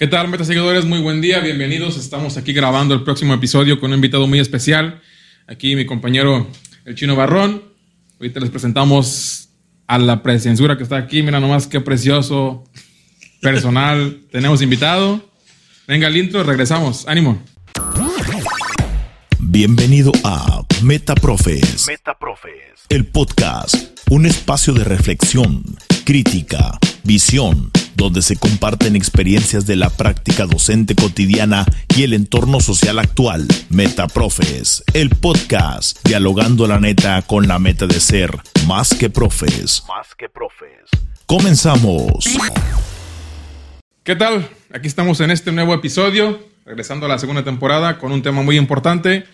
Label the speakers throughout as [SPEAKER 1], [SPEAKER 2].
[SPEAKER 1] ¿Qué tal, meta seguidores? Muy buen día, bienvenidos. Estamos aquí grabando el próximo episodio con un invitado muy especial. Aquí mi compañero el Chino Barrón. Ahorita les presentamos a la presidencia que está aquí. Mira nomás qué precioso personal tenemos invitado. Venga el intro, regresamos. Ánimo.
[SPEAKER 2] Bienvenido a Metaprofes. Metaprofes. El podcast, un espacio de reflexión, crítica, visión donde se comparten experiencias de la práctica docente cotidiana y el entorno social actual. Metaprofes, el podcast, dialogando la neta con la meta de ser más que profes. Más que profes. Comenzamos.
[SPEAKER 1] ¿Qué tal? Aquí estamos en este nuevo episodio, regresando a la segunda temporada con un tema muy importante,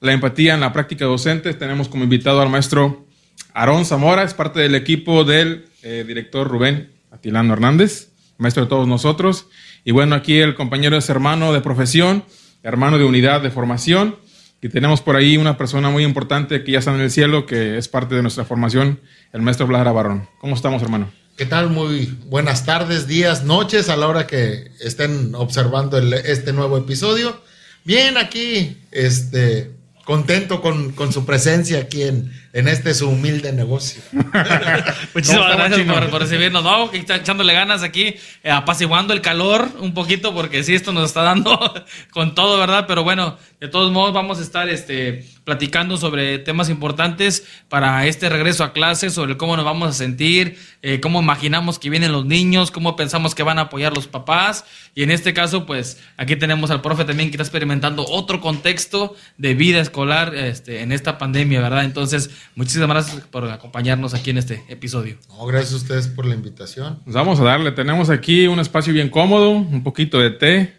[SPEAKER 1] la empatía en la práctica docente. Tenemos como invitado al maestro Aarón Zamora, es parte del equipo del eh, director Rubén Atilano Hernández maestro de todos nosotros. Y bueno, aquí el compañero es hermano de profesión, hermano de unidad de formación. Y tenemos por ahí una persona muy importante que ya está en el cielo, que es parte de nuestra formación, el maestro Bladra Barrón. ¿Cómo estamos, hermano?
[SPEAKER 3] ¿Qué tal? Muy buenas tardes, días, noches a la hora que estén observando este nuevo episodio. Bien, aquí, este, contento con, con su presencia aquí en, en este su humilde negocio.
[SPEAKER 4] Muchísimas gracias por, recibirnos, ¿no? Echándole ganas aquí, eh, apaciguando el calor un poquito, porque sí, esto nos está dando con todo, ¿verdad? Pero bueno, de todos modos vamos a estar este, platicando sobre temas importantes para este regreso a clases, sobre cómo nos vamos a sentir, eh, cómo imaginamos que vienen los niños, cómo pensamos que van a apoyar los papás. Y en este caso, pues aquí tenemos al profe también que está experimentando otro contexto de vida escolar este, en esta pandemia, ¿verdad? Entonces, Muchísimas gracias por acompañarnos aquí en este episodio.
[SPEAKER 3] gracias a ustedes por la invitación.
[SPEAKER 1] Pues vamos a darle, tenemos aquí un espacio bien cómodo, un poquito de té,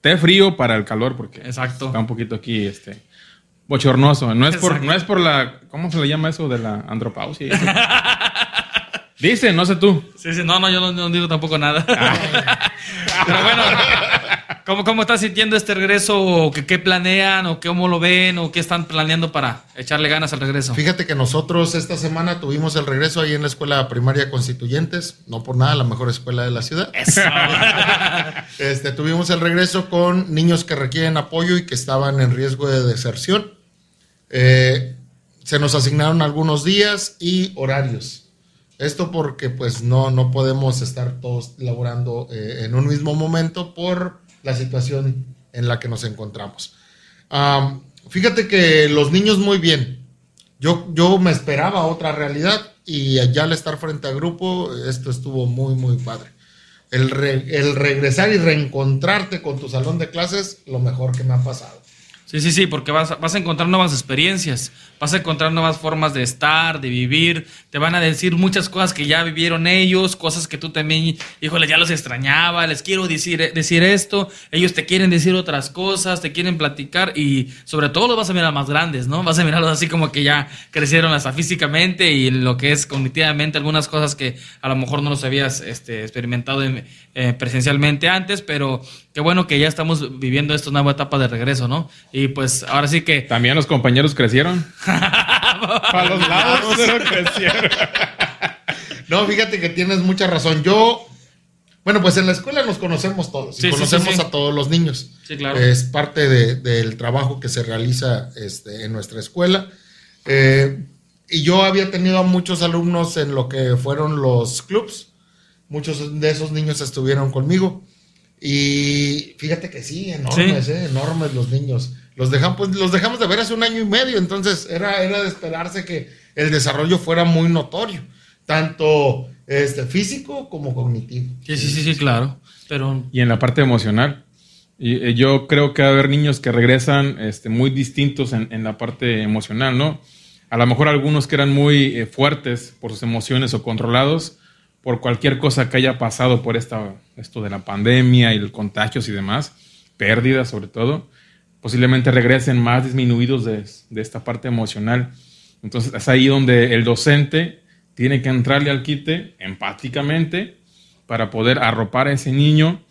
[SPEAKER 1] té frío para el calor, porque
[SPEAKER 4] Exacto.
[SPEAKER 1] está un poquito aquí este bochornoso. No es por, no es por la, ¿cómo se le llama eso de la andropausia? Dice, no sé tú.
[SPEAKER 4] Sí, sí, no, no, yo no, digo tampoco nada. Ah. Pero bueno, ¿Cómo, ¿Cómo estás sintiendo este regreso? ¿O qué, planean? ¿O cómo lo ven? ¿O qué están planeando para echarle ganas al regreso?
[SPEAKER 3] Fíjate que nosotros esta semana tuvimos el regreso ahí en la Escuela Primaria Constituyentes. No por nada, la mejor escuela de la ciudad. este, tuvimos el regreso con niños que requieren apoyo y que estaban en riesgo de deserción. Eh, se nos asignaron algunos días y horarios. Esto porque pues no, no podemos estar todos laborando eh, en un mismo momento por la situación en la que nos encontramos. fíjate que los niños muy bien. Yo, yo me esperaba otra realidad y ya al estar frente al grupo, esto estuvo muy, muy padre. El, el regresar y reencontrarte con tu salón de clases, lo mejor que me ha pasado.
[SPEAKER 4] Sí, sí, sí, porque vas, vas a encontrar nuevas experiencias, vas a encontrar nuevas formas de estar, de vivir, te van a decir muchas cosas que ya vivieron ellos, cosas que tú también, híjole, ya los extrañaba, les quiero decir, decir esto, ellos te quieren decir otras cosas, te quieren platicar y sobre todo los vas a mirar más grandes, ¿no? Vas a mirarlos así como que ya crecieron hasta físicamente y lo que es cognitivamente algunas cosas que a lo mejor no los habías este, experimentado eh, presencialmente antes, pero qué bueno que ya estamos viviendo esta nueva etapa de regreso, ¿no? Y pues ahora sí que...
[SPEAKER 1] También los compañeros crecieron. Para los lados crecieron.
[SPEAKER 3] no, fíjate que tienes mucha razón. Yo, bueno, pues en la escuela nos conocemos todos. y conocemos a todos los niños.
[SPEAKER 4] Sí, claro.
[SPEAKER 3] Es parte del trabajo que se realiza este, en nuestra escuela. Eh, y yo había tenido a muchos alumnos en lo que fueron los clubs. Muchos de esos niños estuvieron conmigo. Y fíjate que sí, enormes, ¿eh? enormes los niños. Los dejamos, pues, los dejamos de ver hace un año y medio, entonces era, era de esperarse que el desarrollo fuera muy notorio, tanto este, físico como cognitivo.
[SPEAKER 4] Sí, sí, sí, sí, claro. Pero...
[SPEAKER 1] Y en la parte emocional. Y, eh, yo creo que va a haber niños que regresan este, muy distintos en, en, la parte emocional, ¿no? A lo mejor algunos que eran muy eh, fuertes por sus emociones o controlados por cualquier cosa que haya pasado por esta, esto de la pandemia y los contagios y demás, pérdidas sobre todo posiblemente regresen más disminuidos de, esta parte emocional. Entonces es ahí donde el docente tiene que entrarle al quite empáticamente para poder arropar a ese niño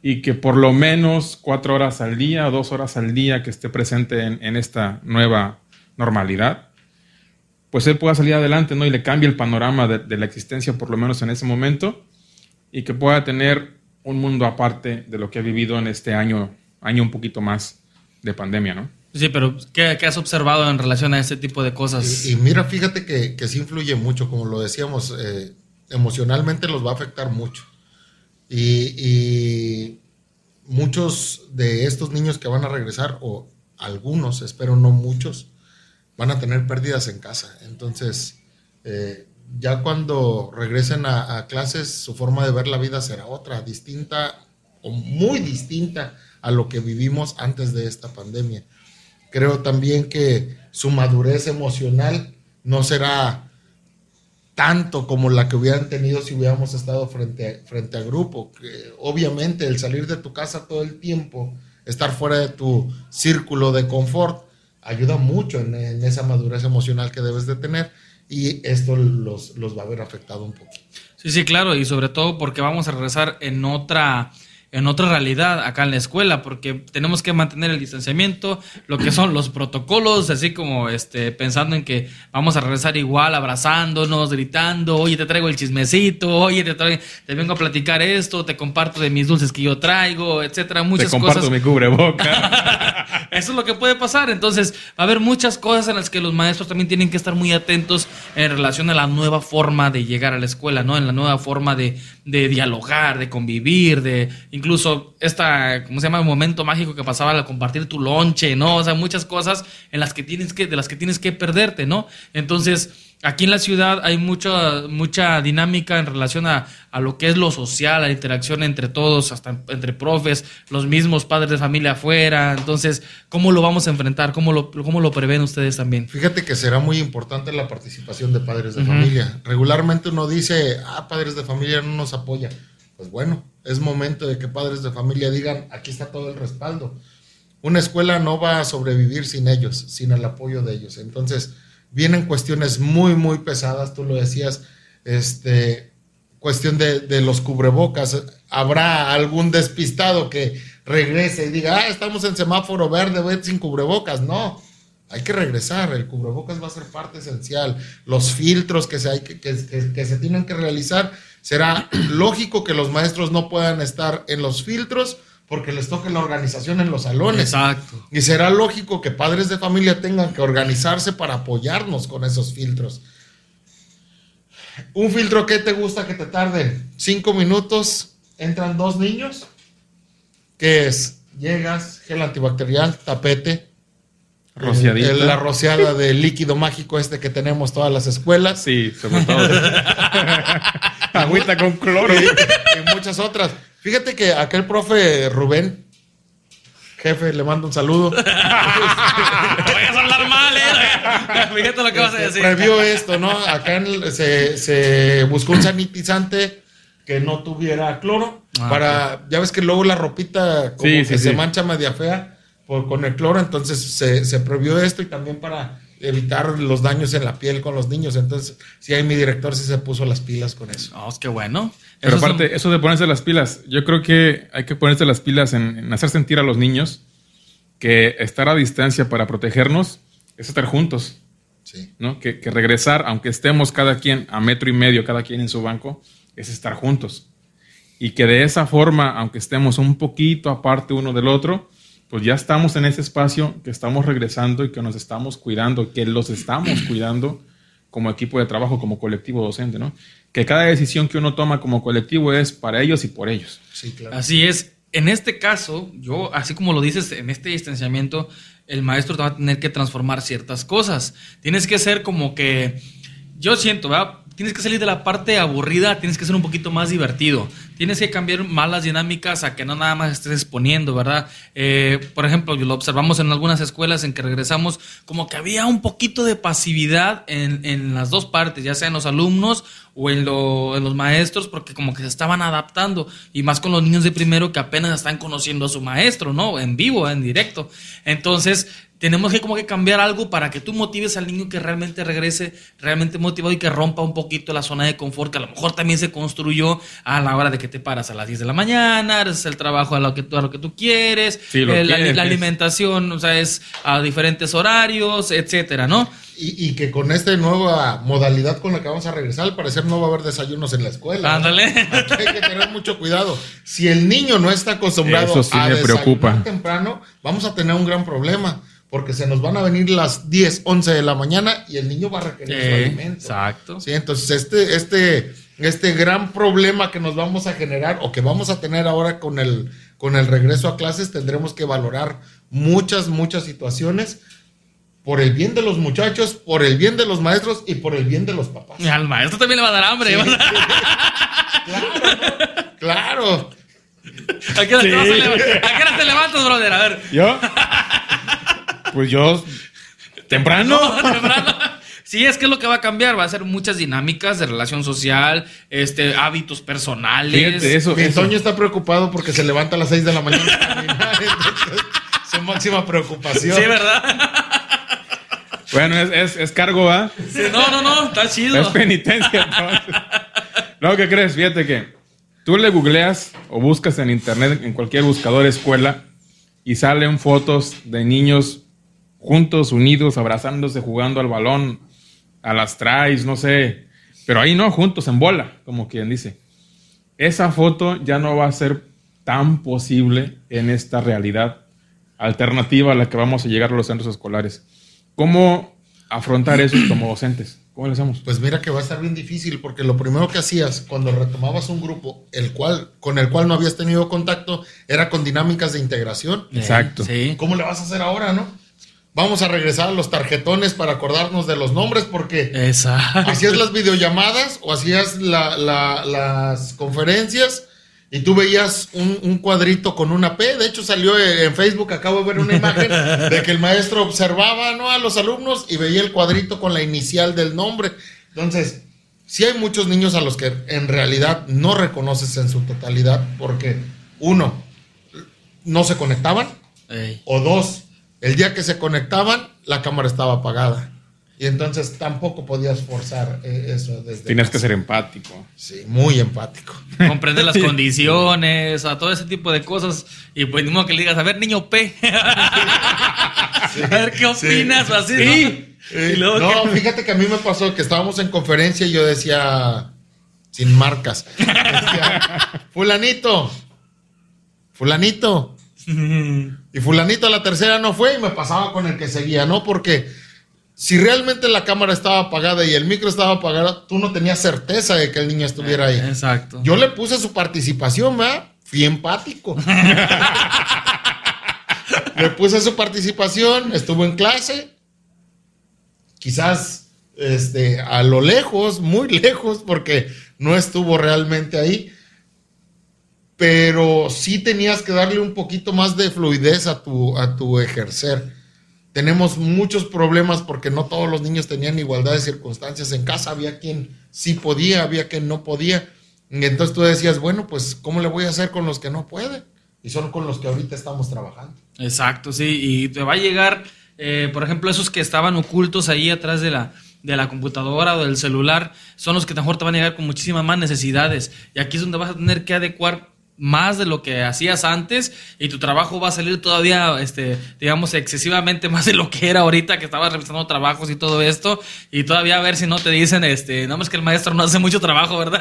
[SPEAKER 1] y que por lo menos cuatro horas al día, dos horas al día que esté presente en, esta nueva normalidad, pues él pueda salir adelante ¿no? y le cambie el panorama de, de, la existencia por lo menos en ese momento y que pueda tener un mundo aparte de lo que ha vivido en este año, año un poquito más de pandemia, ¿no?
[SPEAKER 4] Sí, pero ¿qué, has observado en relación a este tipo de cosas?
[SPEAKER 3] Y, mira, fíjate que, que, sí influye mucho, como lo decíamos, eh, emocionalmente los va a afectar mucho. Y, muchos de estos niños que van a regresar, o algunos, espero no muchos, van a tener pérdidas en casa. Entonces, eh, ya cuando regresen a, a, clases, su forma de ver la vida será otra, distinta o muy distinta a lo que vivimos antes de esta pandemia. Creo también que su madurez emocional no será tanto como la que hubieran tenido si hubiéramos estado frente a, frente grupo. Que obviamente el salir de tu casa todo el tiempo, estar fuera de tu círculo de confort, ayuda mucho en, esa madurez emocional que debes de tener y esto los, los va a haber afectado un poquito.
[SPEAKER 4] Sí, sí, claro, y sobre todo porque vamos a regresar en otra en otra realidad acá en la escuela, porque tenemos que mantener el distanciamiento, lo que son los protocolos, así como este, pensando en que vamos a regresar igual, abrazándonos, gritando, oye, te traigo el chismecito, oye, te, traigo, te vengo a platicar esto, te comparto de mis dulces que yo traigo, etcétera, muchas
[SPEAKER 1] te comparto mi cubreboca.
[SPEAKER 4] Eso es lo que puede pasar, entonces va a haber muchas cosas en las que los maestros también tienen que estar muy atentos en relación a la nueva forma de llegar a la escuela, ¿no? En la nueva forma de, de dialogar, de convivir, de incluso esta, ¿cómo se llama? El momento mágico que pasaba al compartir tu lonche, ¿no? O sea, muchas cosas en las que tienes que, de las que tienes que perderte, ¿no? Entonces, Aquí en la ciudad hay mucha, mucha dinámica en relación a, a, lo que es lo social, la interacción entre todos, hasta entre profes, los mismos padres de familia afuera. Entonces, ¿cómo lo vamos a enfrentar? ¿Cómo lo, cómo lo prevén ustedes también?
[SPEAKER 3] Fíjate que será muy importante la participación de padres de familia. Regularmente uno dice, ah, padres de familia no nos apoya. Pues bueno, es momento de que padres de familia digan, aquí está todo el respaldo. Una escuela no va a sobrevivir sin ellos, sin el apoyo de ellos. Entonces, vienen cuestiones muy, muy pesadas, tú lo decías, este, cuestión de, los cubrebocas. Habrá algún despistado que regrese y diga, ah, estamos en semáforo verde, voy sin cubrebocas. No, hay que regresar, el cubrebocas va a ser parte esencial. Los filtros que se, hay que, que, que se tienen que realizar, será lógico que los maestros no puedan estar en los filtros porque les toque la organización en los salones.
[SPEAKER 4] Exacto.
[SPEAKER 3] Y será lógico que padres de familia tengan que organizarse para apoyarnos con esos filtros. Un filtro que te gusta que te tarde cinco minutos, entran dos niños, que es, llegas, gel antibacterial, tapete,
[SPEAKER 1] Rociadita.
[SPEAKER 3] la rociada de líquido mágico este que tenemos todas las escuelas.
[SPEAKER 1] Sí, sobre todo. Agüita con cloro.
[SPEAKER 3] y muchas otras. Fíjate que aquel profe Rubén, jefe, le mando un saludo.
[SPEAKER 4] voy a hablar mal, ¿eh? Fíjate lo que vas a decir.
[SPEAKER 3] Previó esto, ¿no? Acá se, buscó un sanitizante que no tuviera cloro. Ah, para, ya ves que luego la ropita como que se mancha media fea por, con el cloro, entonces se, se previó esto y también para evitar los daños en la piel con los niños. Entonces, sí, ahí mi director sí se puso las pilas con eso.
[SPEAKER 4] Oh, es que bueno.
[SPEAKER 1] Pero aparte, eso de ponerse las pilas, yo creo que hay que ponerse las pilas en, hacer sentir a los niños que estar a distancia para protegernos es estar juntos. Sí. ¿no? Que, que, regresar, aunque estemos cada quien a metro y medio, cada quien en su banco, es estar juntos. Y que de esa forma, aunque estemos un poquito aparte uno del otro, pues ya estamos en ese espacio, que estamos regresando y que nos estamos cuidando, que los estamos cuidando como equipo de trabajo, como colectivo docente, ¿no? Que cada decisión que uno toma como colectivo es para ellos y por ellos.
[SPEAKER 4] Sí, claro. Así es. En este caso, yo, así como lo dices, en este distanciamiento, el maestro te va a tener que transformar ciertas cosas. Tienes que ser como que, yo siento, ¿verdad? tienes que salir de la parte aburrida, tienes que ser un poquito más divertido. Tienes que cambiar malas dinámicas a que no nada más estés exponiendo, ¿verdad? Eh, por ejemplo, lo observamos en algunas escuelas en que regresamos, como que había un poquito de pasividad en, en las dos partes, ya sea en los alumnos o en, en, los maestros, porque como que se estaban adaptando, y más con los niños de primero que apenas están conociendo a su maestro, ¿no? En vivo, en directo. Entonces, tenemos que como que cambiar algo para que tú motives al niño que realmente regrese, realmente motivado y que rompa un poquito la zona de confort que a lo mejor también se construyó a la hora de que te paras a las 10 de la mañana, es el trabajo a lo que tú, a lo que tú quieres, la, alimentación, o sea, es a diferentes horarios, etcétera, ¿no?
[SPEAKER 3] Y, que con esta nueva modalidad con la que vamos a regresar, al parecer no va a haber desayunos en la escuela.
[SPEAKER 4] Ándale.
[SPEAKER 3] Aquí hay que tener mucho cuidado. Si el niño no está acostumbrado a
[SPEAKER 1] me preocupa.
[SPEAKER 3] temprano, vamos a tener un gran problema. Porque se nos van a venir las 10, 11 de la mañana y el niño va a requerir su alimento.
[SPEAKER 4] Exacto.
[SPEAKER 3] Sí, entonces este, este, este gran problema que nos vamos a generar o que vamos a tener ahora con el, con el regreso a clases, tendremos que valorar muchas, muchas situaciones por el bien de los muchachos, por el bien de los maestros y por el bien de los papás.
[SPEAKER 4] al maestro también le va a dar hambre.
[SPEAKER 3] claro, claro.
[SPEAKER 4] ¿A qué, hora te levantas, brother? A ver.
[SPEAKER 1] ¿Yo? Pues yo. ¿Temprano? temprano.
[SPEAKER 4] Sí, es que es lo que va a cambiar. Va a ser muchas dinámicas de relación social, este, hábitos personales.
[SPEAKER 3] eso, Mi Toño está preocupado porque se levanta a las 6 de la mañana su máxima preocupación.
[SPEAKER 4] Sí, ¿verdad?
[SPEAKER 1] Bueno, es, cargo, ¿va?
[SPEAKER 4] no, no, no, está chido.
[SPEAKER 1] Es penitencia, entonces. Lo que crees, fíjate que tú le googleas o buscas en internet, en cualquier buscador escuela, y salen fotos de niños juntos, unidos, abrazándose, jugando al balón, a las trays, no sé. Pero ahí no, juntos, en bola, como quien dice. Esa foto ya no va a ser tan posible en esta realidad alternativa a la que vamos a llegar a los centros escolares. ¿Cómo afrontar eso como docentes? ¿Cómo lo hacemos?
[SPEAKER 3] Pues mira que va a estar bien difícil porque lo primero que hacías cuando retomabas un grupo el cual, con el cual no habías tenido contacto era con dinámicas de integración.
[SPEAKER 1] Exacto.
[SPEAKER 3] ¿Cómo le vas a hacer ahora, no? Vamos a regresar a los tarjetones para acordarnos de los nombres porque
[SPEAKER 4] Exacto.
[SPEAKER 3] hacías las videollamadas o hacías las conferencias y tú veías un, cuadrito con una P. De hecho, salió en Facebook, acabo de ver una imagen de que el maestro observaba ¿no? a los alumnos y veía el cuadrito con la inicial del nombre. Entonces, sí hay muchos niños a los que en realidad no reconoces en su totalidad porque, uno, no se conectaban, o dos, el día que se conectaban, la cámara estaba apagada. Y entonces tampoco podías forzar eh, eso desde.
[SPEAKER 1] Tienes que ser empático.
[SPEAKER 3] Sí, muy empático.
[SPEAKER 4] Comprender las condiciones, a todo ese tipo de cosas. Y pues ni modo que le digas, a ver, niño P. a ver qué opinas o así.
[SPEAKER 3] ¿no? fíjate que a mí me pasó que estábamos en conferencia y yo decía, sin marcas, decía, fulanito, fulanito. Y fulanito a la tercera no fue y me pasaba con el que seguía, ¿no? Porque si realmente la cámara estaba apagada y el micro estaba apagado, tú no tenías certeza de que el niño estuviera ahí.
[SPEAKER 4] Exacto.
[SPEAKER 3] Yo le puse su participación, ¿verdad? Fui empático. le puse su participación, estuvo en clase. Quizás este, a lo lejos, muy lejos, porque no estuvo realmente ahí. Pero sí tenías que darle un poquito más de fluidez a tu, a tu ejercer tenemos muchos problemas porque no todos los niños tenían igualdad de circunstancias. En casa había quien sí podía, había quien no podía. Y entonces tú decías, bueno, pues ¿cómo le voy a hacer con los que no pueden? Y son con los que ahorita estamos trabajando.
[SPEAKER 4] Exacto, sí. Y te va a llegar, eh, por ejemplo, esos que estaban ocultos ahí atrás de la, de la computadora o del celular, son los que mejor te van a llegar con muchísimas más necesidades. Y aquí es donde vas a tener que adecuar más de lo que hacías antes y tu trabajo va a salir todavía, este, digamos, excesivamente más de lo que era ahorita que estabas revisando trabajos y todo esto y todavía a ver si no te dicen, este, no, es que el maestro no hace mucho trabajo, ¿verdad?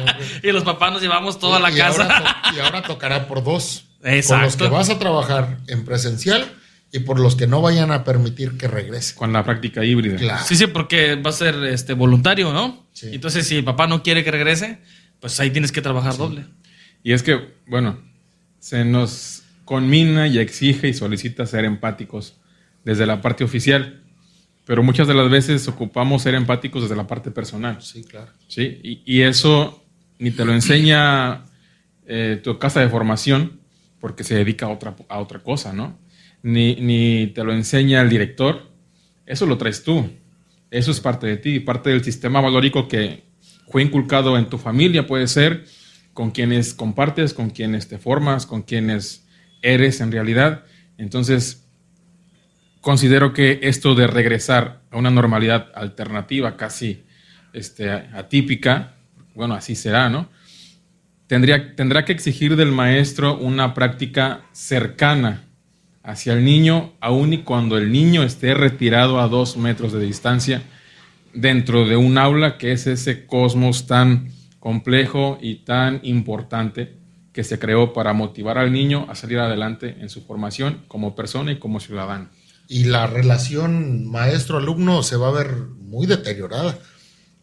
[SPEAKER 4] y los papás nos llevamos toda la casa.
[SPEAKER 3] y ahora tocará por dos. Exacto. Con los que vas a trabajar en presencial y por los que no vayan a permitir que regrese.
[SPEAKER 1] Con la práctica híbrida.
[SPEAKER 4] Claro. Sí, sí, porque va a ser este voluntario, ¿no? Entonces, si el papá no quiere que regrese, pues ahí tienes que trabajar doble.
[SPEAKER 1] Y es que, bueno, se nos conmina y exige y solicita ser empáticos desde la parte oficial, pero muchas de las veces ocupamos ser empáticos desde la parte personal.
[SPEAKER 3] Sí, claro.
[SPEAKER 1] ¿sí? Y, eso ni te lo enseña eh, tu casa de formación, porque se dedica a otra, a otra cosa, ¿no? Ni, ni te lo enseña el director, eso lo traes tú. Eso es parte de ti, parte del sistema valórico que fue inculcado en tu familia, puede ser, con quienes compartes, con quienes te formas, con quienes eres en realidad. Entonces, considero que esto de regresar a una normalidad alternativa, casi este, atípica, bueno, así será, ¿no? Tendría, tendrá que exigir del maestro una práctica cercana hacia el niño, aun y cuando el niño esté retirado a dos metros de distancia dentro de un aula que es ese cosmos tan complejo y tan importante que se creó para motivar al niño a salir adelante en su formación como persona y como ciudadano.
[SPEAKER 3] Y la relación maestro-alumno se va a ver muy deteriorada.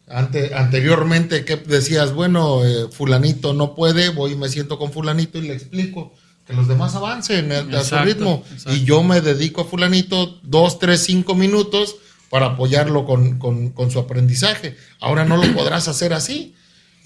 [SPEAKER 3] Ante, anteriormente, que decías? Bueno, eh, fulanito no puede, voy y me siento con fulanito y le explico que los demás avancen a su ritmo. Y yo me dedico a fulanito dos, tres, cinco minutos para apoyarlo con, con su aprendizaje. Ahora no lo podrás hacer así.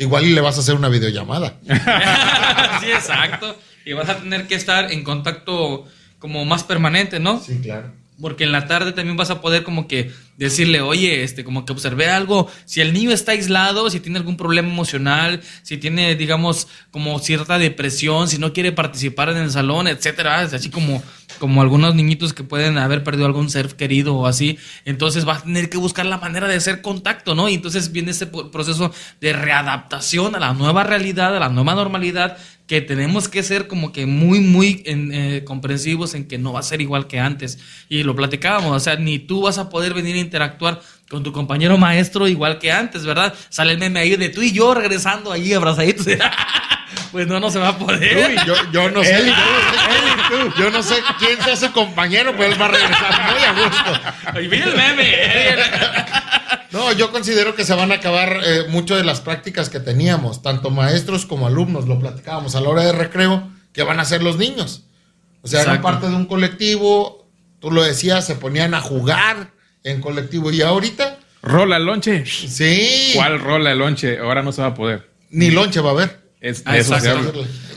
[SPEAKER 3] Igual y le vas a hacer una videollamada.
[SPEAKER 4] sí, exacto. Y vas a tener que estar en contacto como más permanente, ¿no?
[SPEAKER 3] Sí, claro.
[SPEAKER 4] Porque en la tarde también vas a poder como que decirle, oye, este, como que observé algo, si el niño está aislado, si tiene algún problema emocional, si tiene, digamos, como cierta depresión, si no quiere participar en el salón, etcétera, es así como, como algunos niñitos que pueden haber perdido algún ser querido o así, entonces va a tener que buscar la manera de hacer contacto, ¿no? Y entonces viene ese proceso de readaptación a la nueva realidad, a la nueva normalidad, que tenemos que ser como que muy, muy eh, comprensivos en que no va a ser igual que antes. Y lo platicábamos, o sea, ni tú vas a poder venir a interactuar con tu compañero maestro igual que antes, ¿verdad? Sale el meme ahí de tú y yo regresando ahí abrazaditos. pues no, no se va a poder.
[SPEAKER 3] yo, no sé. Yo no sé quién sea su compañero, pues él va a regresar muy a gusto.
[SPEAKER 4] Y el meme.
[SPEAKER 3] No, yo considero que se van a acabar eh, mucho de las prácticas que teníamos, tanto maestros como alumnos, lo platicábamos a la hora de recreo, que van a ser los niños. O sea, eran parte de un colectivo, tú lo decías, se ponían a jugar en colectivo y ahorita...
[SPEAKER 1] Rola el lonche.
[SPEAKER 3] Sí.
[SPEAKER 1] ¿Cuál rola el lonche? Ahora no se va a poder.
[SPEAKER 3] Ni lonche va a haber.
[SPEAKER 1] Es, eso se habla.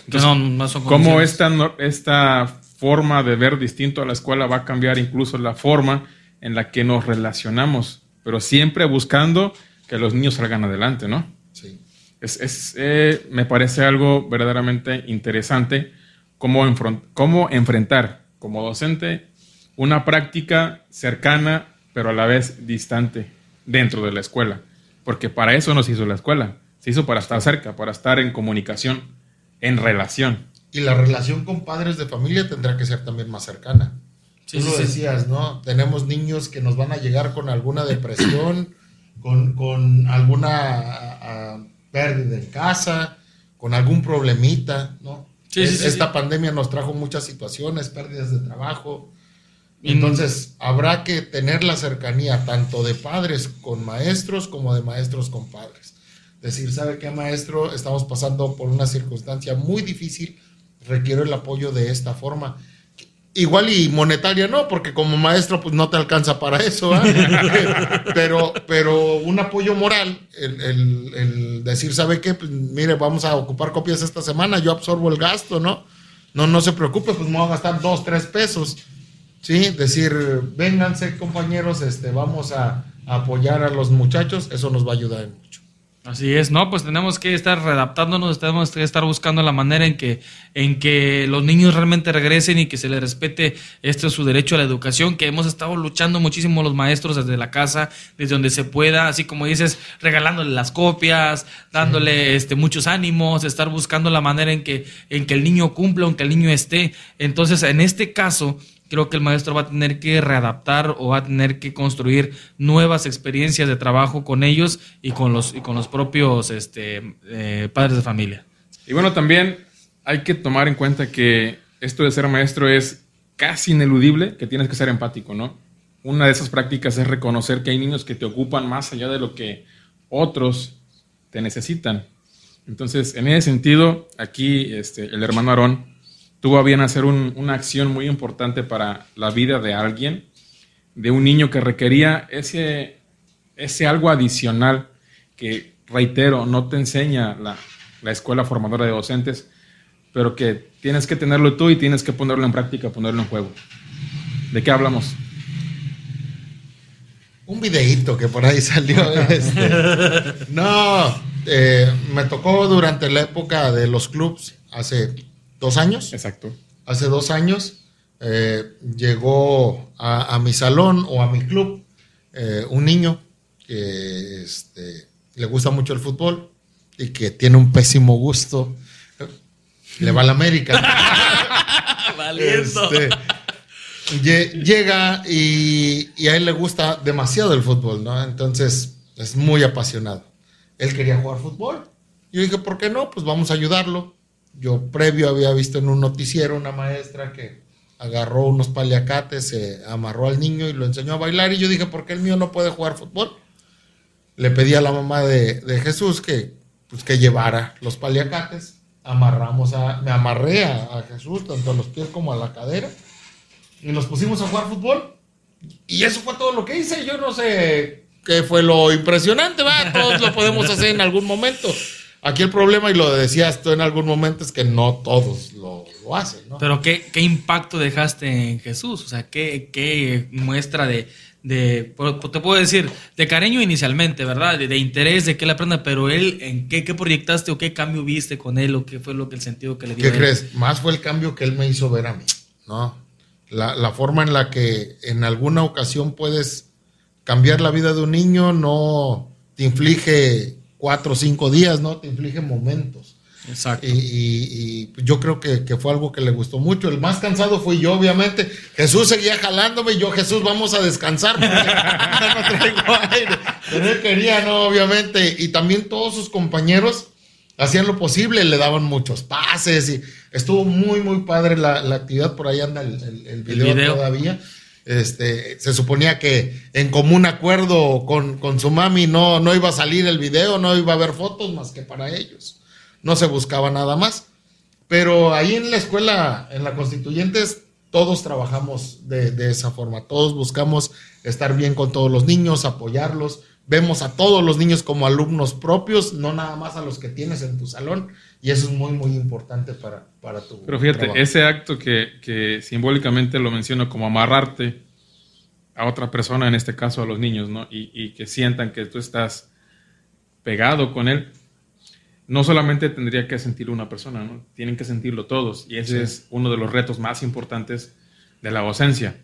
[SPEAKER 1] Entonces, ¿Cómo esta, esta forma de ver distinto a la escuela va a cambiar incluso la forma en la que nos relacionamos? Pero siempre buscando que los niños salgan adelante, ¿no?
[SPEAKER 3] Sí.
[SPEAKER 1] Es, eh, me parece algo verdaderamente interesante cómo, cómo enfrentar como docente una práctica cercana, pero a la vez distante dentro de la escuela. Porque para eso nos hizo la escuela. Se hizo para estar cerca, para estar en comunicación, en relación.
[SPEAKER 3] Y la relación con padres de familia tendrá que ser también más cercana. Tú lo decías, ¿no? Tenemos niños que nos van a llegar con alguna depresión, con, alguna pérdida en casa, con algún problemita, ¿no? Esta pandemia nos trajo muchas situaciones, pérdidas de trabajo. Entonces, habrá que tener la cercanía tanto de padres con maestros como de maestros con padres. Decir, ¿sabe qué, maestro? Estamos pasando por una circunstancia muy difícil, requiero el apoyo de esta forma Igual y monetaria no, porque como maestro pues no te alcanza para eso, pero, pero un apoyo moral, el, decir, ¿sabe qué? Pues mire, vamos a ocupar copias esta semana, yo absorbo el gasto, ¿no? No, no se preocupe, pues me voy a gastar dos, tres pesos, ¿sí? Decir, vénganse compañeros, este, vamos a, a apoyar a los muchachos, eso nos va a ayudar mucho.
[SPEAKER 4] Así es, ¿no? Pues tenemos que estar readaptándonos, tenemos que estar buscando la manera en que, en que los niños realmente regresen y que se les respete este su derecho a la educación, que hemos estado luchando muchísimo los maestros desde la casa, desde donde se pueda, así como dices, regalándole las copias, dándole este muchos ánimos, estar buscando la manera en que, en que el niño cumpla, en que el niño esté. Entonces, en este caso, creo que el maestro va a tener que readaptar o va a tener que construir nuevas experiencias de trabajo con ellos y con los, y con los propios este, eh, padres de familia.
[SPEAKER 1] Y bueno, también hay que tomar en cuenta que esto de ser maestro es casi ineludible, que tienes que ser empático, ¿no? Una de esas prácticas es reconocer que hay niños que te ocupan más allá de lo que otros te necesitan. Entonces, en ese sentido, aquí este, el hermano Aarón tuvo a bien hacer una acción muy importante para la vida de alguien, de un niño que requería ese, ese algo adicional que, reitero, no te enseña la, la escuela formadora de docentes, pero que tienes que tenerlo tú y tienes que ponerlo en práctica, ponerlo en juego. ¿De qué hablamos?
[SPEAKER 3] Un videíto que por ahí salió. Este. No, eh, me tocó durante la época de los clubs, hace dos años.
[SPEAKER 1] Exacto.
[SPEAKER 3] Hace dos años eh, llegó a, mi salón o a mi club eh, un niño que este, le gusta mucho el fútbol y que tiene un pésimo gusto. Le va a la América.
[SPEAKER 4] Valiendo. Este,
[SPEAKER 3] llega y, y, a él le gusta demasiado el fútbol, ¿no? Entonces es muy apasionado. Él quería jugar fútbol. Yo dije, ¿por qué no? Pues vamos a ayudarlo. Yo previo había visto en un noticiero una maestra que agarró unos paliacates, se amarró al niño y lo enseñó a bailar. Y yo dije, ¿por qué el mío no puede jugar fútbol? Le pedí a la mamá de, Jesús que, pues, que llevara los paliacates. Amarramos a, me amarré a, Jesús, tanto a los pies como a la cadera. Y nos pusimos a jugar fútbol. Y eso fue todo lo que hice. Yo no sé qué fue lo impresionante, ¿va? Todos lo podemos hacer en algún momento. Aquí el problema, y lo decías tú en algún momento, es que no todos lo, hacen, ¿no?
[SPEAKER 4] Pero ¿qué, ¿qué, impacto dejaste en Jesús? O sea, ¿qué, qué muestra de, de, te puedo decir, de cariño inicialmente, ¿verdad? De, interés, de que él aprenda, pero él, ¿en qué, qué, proyectaste o qué cambio viste con él o qué fue lo que el sentido que le dio?
[SPEAKER 3] ¿Qué crees? Más fue el cambio que él me hizo ver a mí, ¿no? La, la forma en la que en alguna ocasión puedes cambiar la vida de un niño no te inflige cuatro o cinco días, ¿no? Te inflige momentos.
[SPEAKER 4] Exacto.
[SPEAKER 3] Y, yo creo que, fue algo que le gustó mucho. El más cansado fui yo, obviamente. Jesús seguía jalándome y yo, Jesús, vamos a descansar porque no traigo aire. Pero él quería, ¿no? Obviamente. Y también todos sus compañeros hacían lo posible, le daban muchos pases y estuvo muy, muy padre la, actividad. Por ahí anda el, video, todavía. Este, se suponía que en común acuerdo con, su mami no, no iba a salir el video, no iba a haber fotos más que para ellos. No se buscaba nada más. Pero ahí en la escuela, en la Constituyentes, todos trabajamos de, de esa forma. Todos buscamos estar bien con todos los niños, apoyarlos. Vemos a todos los niños como alumnos propios, no nada más a los que tienes en tu salón. Y eso es muy, muy importante para, para tu.
[SPEAKER 1] Pero fíjate, ese acto que, que, simbólicamente lo menciono como amarrarte a otra persona, en este caso a los niños, ¿no? Y, y, que sientan que tú estás pegado con él, no solamente tendría que sentirlo una persona, ¿no? Tienen que sentirlo todos. Y ese es uno de los retos más importantes de la docencia.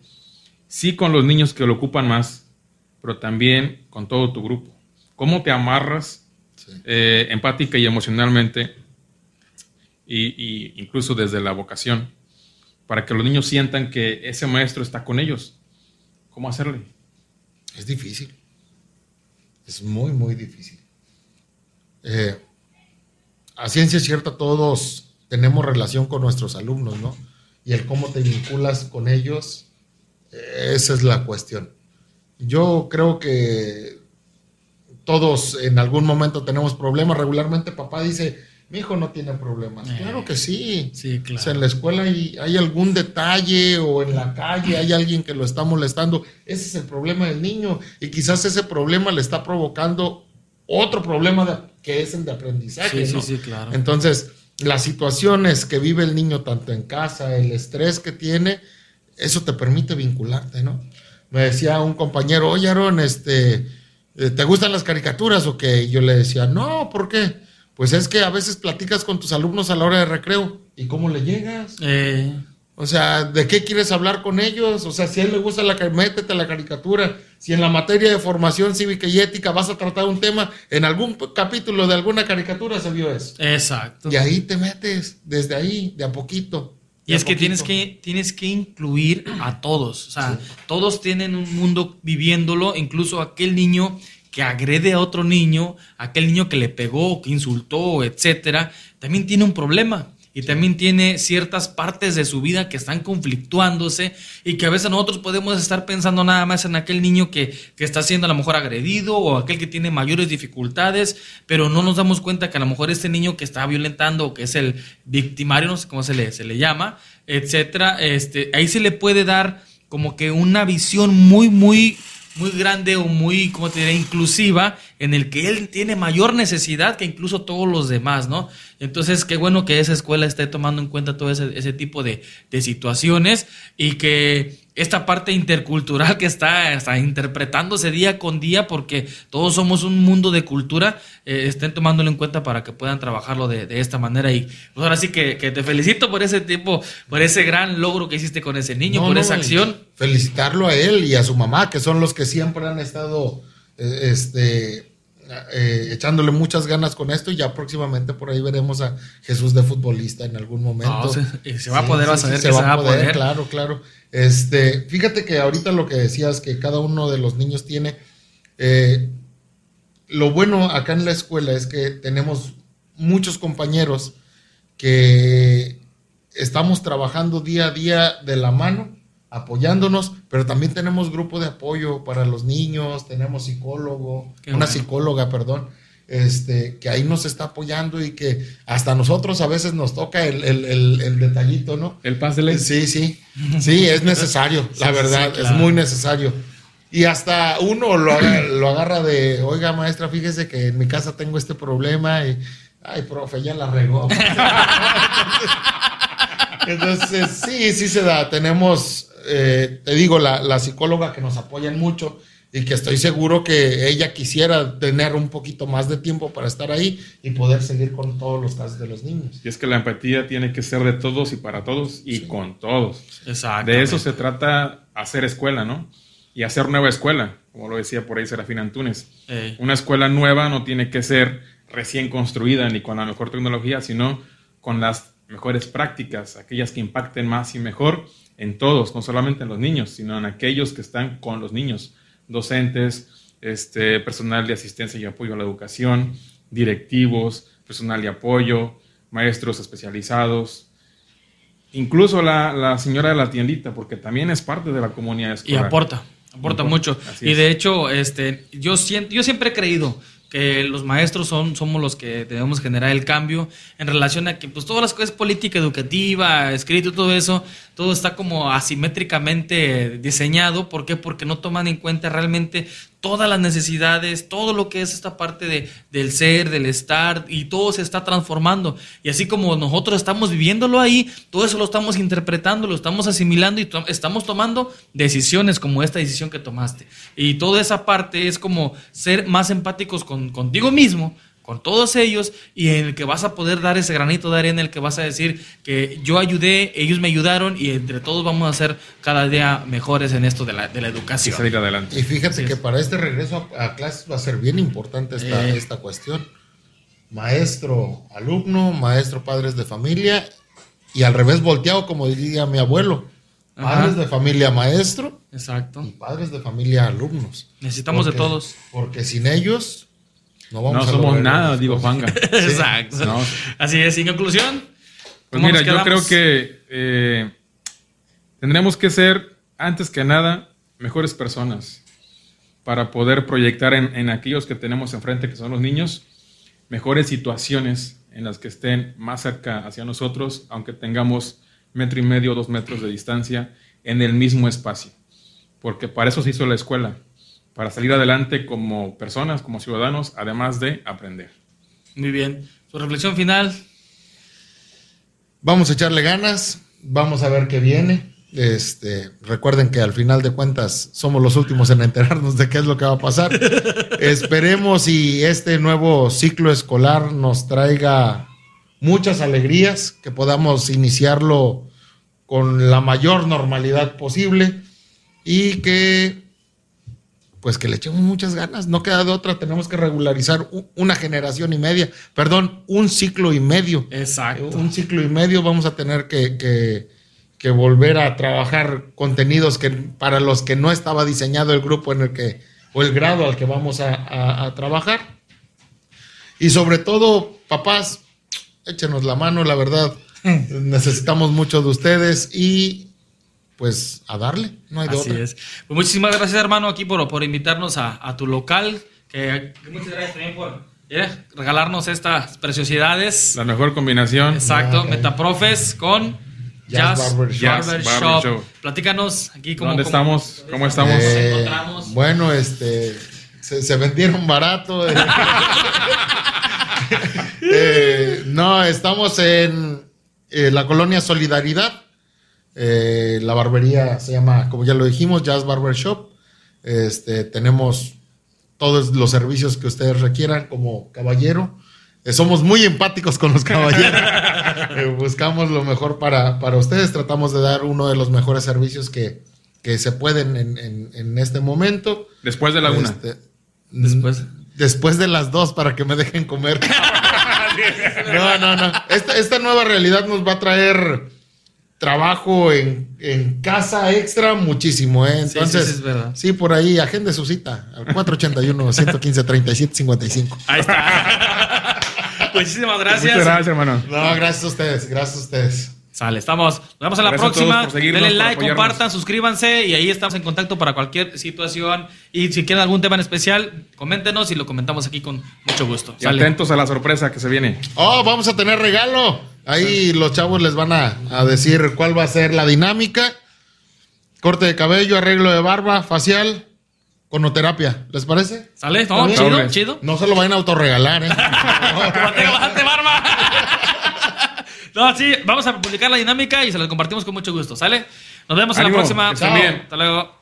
[SPEAKER 1] Sí con los niños que lo ocupan más, pero también con todo tu grupo. ¿Cómo te amarras eh, empática y emocionalmente y, incluso desde la vocación, para que los niños sientan que ese maestro está con ellos. ¿Cómo hacerle?
[SPEAKER 3] Es difícil. Es muy, muy difícil. Eh, a ciencia cierta, todos tenemos relación con nuestros alumnos, ¿no? Y el cómo te vinculas con ellos, esa es la cuestión. Yo creo que todos en algún momento tenemos problemas. Regularmente papá dice, mi hijo no tiene problemas. Eh, claro que sí.
[SPEAKER 4] Sí, claro.
[SPEAKER 3] O sea, en la escuela hay, hay, algún detalle o en la calle hay alguien que lo está molestando. Ese es el problema del niño. Y quizás ese problema le está provocando otro problema que es el de aprendizaje.
[SPEAKER 4] Sí, sí, sí, claro.
[SPEAKER 3] Entonces, las situaciones que vive el niño tanto en casa, el estrés que tiene, eso te permite vincularte, ¿no? Me decía un compañero, oye, Aaron, este, ¿te gustan las caricaturas o qué? Y yo le decía, no, ¿por qué? Pues es que a veces platicas con tus alumnos a la hora de recreo. ¿Y cómo le llegas?
[SPEAKER 4] Eh.
[SPEAKER 3] O sea, ¿de qué quieres hablar con ellos? O sea, si a él le gusta la métete la caricatura. Si en la materia de formación cívica y ética vas a tratar un tema, en algún capítulo de alguna caricatura se vio eso.
[SPEAKER 4] Exacto.
[SPEAKER 3] Y ahí te metes, desde ahí, de a poquito.
[SPEAKER 4] Y es que tienes, que tienes que incluir a todos. O sea, todos tienen un mundo viviéndolo, incluso aquel niño que agrede a otro niño, aquel niño que le pegó, que insultó, etcétera, también tiene un problema. Y también tiene ciertas partes de su vida que están conflictuándose y que a veces nosotros podemos estar pensando nada más en aquel niño que, que, está siendo a lo mejor agredido o aquel que tiene mayores dificultades, pero no nos damos cuenta que a lo mejor este niño que está violentando o que es el victimario, no sé cómo se le, se le llama, etcétera, este, ahí se le puede dar como que una visión muy, muy muy grande o muy, como te diré, inclusiva, en el que él tiene mayor necesidad que incluso todos los demás, ¿no? Entonces, qué bueno que esa escuela esté tomando en cuenta todo ese, ese tipo de, de situaciones y que esta parte intercultural que está, está, interpretándose día con día, porque todos somos un mundo de cultura, eh, estén tomándolo en cuenta para que puedan trabajarlo de, de esta manera. Y pues ahora sí que, que, te felicito por ese tiempo, por ese gran logro que hiciste con ese niño, por esa acción.
[SPEAKER 3] Felicitarlo a él y a su mamá, que son los que siempre han estado eh, este, eh, echándole muchas ganas con esto y ya próximamente por ahí veremos a Jesús de futbolista en algún momento.
[SPEAKER 4] se, se, va a poder, a que se, va, a poder,
[SPEAKER 3] Claro, claro. Este, fíjate que ahorita lo que decías que cada uno de los niños tiene, eh, lo bueno acá en la escuela es que tenemos muchos compañeros que estamos trabajando día a día de la mano, apoyándonos, pero también tenemos grupo de apoyo para los niños, tenemos psicólogo, una psicóloga, perdón, este, que ahí nos está apoyando y que hasta nosotros a veces nos toca el, detallito, ¿no?
[SPEAKER 1] El pas de
[SPEAKER 3] Sí, sí, sí, es necesario, la verdad, es muy necesario. Y hasta uno lo, lo agarra de, oiga maestra, fíjese que en mi casa tengo este problema y, ay, profe, ya la regó. Entonces, sí, sí se da. Tenemos, eh, te digo, la, psicóloga que nos apoyan mucho y que estoy seguro que ella quisiera tener un poquito más de tiempo para estar ahí y poder seguir con todos los casos de los niños.
[SPEAKER 1] Y es que la empatía tiene que ser de todos y para todos y con todos. Exacto. De eso se trata hacer escuela, ¿no? Y hacer nueva escuela, como lo decía por ahí Serafín Antunes. Una escuela nueva no tiene que ser recién construida ni con la mejor tecnología, sino con las mejores prácticas, aquellas que impacten más y mejor en todos, no solamente en los niños, sino en aquellos que están con los niños, docentes, este, personal de asistencia y apoyo a la educación, directivos, personal de apoyo, maestros especializados, incluso la, señora de la tiendita, porque también es parte de la comunidad escolar.
[SPEAKER 4] Y aporta, aporta mucho. y de hecho, este, yo, siento, yo siempre he creído que los maestros son, somos los que debemos generar el cambio en relación a que pues todas las cosas política, educativa, escrito, todo eso, todo está como asimétricamente diseñado. ¿Por qué? Porque no toman en cuenta realmente todas las necesidades, todo lo que es esta parte de, del ser, del estar, y todo se está transformando. Y así como nosotros estamos viviéndolo ahí, todo eso lo estamos interpretando, lo estamos asimilando y estamos tomando decisiones como esta decisión que tomaste. Y toda esa parte es como ser más empáticos con, contigo mismo, con todos ellos y en el que vas a poder dar ese granito de arena, en el que vas a decir que yo ayudé, ellos me ayudaron y entre todos vamos a ser cada día mejores en esto de la, de la educación.
[SPEAKER 1] Y salir adelante.
[SPEAKER 3] Y fíjate que para este regreso a, clases va a ser bien importante esta, eh. esta cuestión. Maestro, alumno, maestro, padres de familia y al revés volteado, como diría mi abuelo. Padres de familia maestro.
[SPEAKER 4] Exacto.
[SPEAKER 3] Y padres de familia alumnos.
[SPEAKER 4] Necesitamos de todos.
[SPEAKER 3] Porque sin ellos
[SPEAKER 1] no, somos nada, digo Juanga.
[SPEAKER 4] Exacto. Así es, sin conclusión.
[SPEAKER 1] Pues mira, yo creo que eh, tendremos que ser, antes que nada, mejores personas para poder proyectar en, aquellos que tenemos enfrente, que son los niños, mejores situaciones en las que estén más cerca hacia nosotros, aunque tengamos metro y medio o dos metros de distancia en el mismo espacio. Porque para eso se hizo la escuela, para salir adelante como personas, como ciudadanos, además de aprender.
[SPEAKER 4] Muy bien. Su reflexión final.
[SPEAKER 3] Vamos a echarle ganas, vamos a ver qué viene. Este, recuerden que al final de cuentas somos los últimos en enterarnos de qué es lo que va a pasar. Esperemos y este nuevo ciclo escolar nos traiga muchas alegrías, que podamos iniciarlo con la mayor normalidad posible y que pues que le echemos muchas ganas. No queda de otra, tenemos que regularizar una generación y media, perdón, un ciclo y medio.
[SPEAKER 4] Exacto.
[SPEAKER 3] Un ciclo y medio vamos a tener que, volver a trabajar contenidos que para los que no estaba diseñado el grupo en el que, o el grado al que vamos a, a trabajar. Y sobre todo, papás, échenos la mano, la verdad. Necesitamos mucho de ustedes y pues a darle, no hay de Así es.
[SPEAKER 4] Pues muchísimas gracias, hermano, aquí por, por invitarnos a, tu local. Que, muchas gracias también por regalarnos estas preciosidades.
[SPEAKER 1] La mejor combinación.
[SPEAKER 4] Exacto, ah, Metaprofes con Jazz, Barber, Shop. Platícanos aquí cómo,
[SPEAKER 1] ¿Dónde estamos? ¿Cómo estamos?
[SPEAKER 3] Eh, bueno, este se, vendieron barato. Eh. Eh, no, estamos en la colonia Solidaridad eh, la barbería se llama, como ya lo dijimos, Jazz Barber Shop. Este, tenemos todos los servicios que ustedes requieran como caballero. Eh, somos muy empáticos con los caballeros. Eh, buscamos lo mejor para, para, ustedes. Tratamos de dar uno de los mejores servicios que, que se pueden en, en, este momento.
[SPEAKER 1] Después de la una.
[SPEAKER 3] Este, Después. después de las dos para que me dejen comer. no, no, no. Esta, esta nueva realidad nos va a traer trabajo en, en casa extra muchísimo, ¿eh?
[SPEAKER 4] Sí, sí,
[SPEAKER 3] Entonces,
[SPEAKER 4] sí, es verdad.
[SPEAKER 3] sí, por ahí, agende su cita al 481-115-3755.
[SPEAKER 4] Ahí está. Muchísimas gracias.
[SPEAKER 1] Muchas gracias, hermano.
[SPEAKER 3] No, gracias a ustedes, gracias a ustedes.
[SPEAKER 4] Sale, estamos. Nos vemos en la
[SPEAKER 1] Gracias
[SPEAKER 4] próxima. Denle like, compartan, suscríbanse y ahí estamos en contacto para cualquier situación. Y si quieren algún tema en especial, coméntenos y lo comentamos aquí con mucho gusto.
[SPEAKER 1] Y
[SPEAKER 4] Sale.
[SPEAKER 1] atentos a la sorpresa que se viene.
[SPEAKER 3] Oh, vamos a tener regalo. Ahí los chavos les van a, a decir cuál va a ser la dinámica. Corte de cabello, arreglo de barba, facial, conoterapia. ¿Les parece?
[SPEAKER 4] ¿Sale? ¿No? Chido, chido.
[SPEAKER 3] No se lo vayan a autorregalar, ¿eh?
[SPEAKER 4] Bastante barba. no, sí, vamos a publicar la dinámica y se la compartimos con mucho gusto. ¿Sale? Nos vemos en la próxima.
[SPEAKER 1] bien.
[SPEAKER 4] Hasta luego.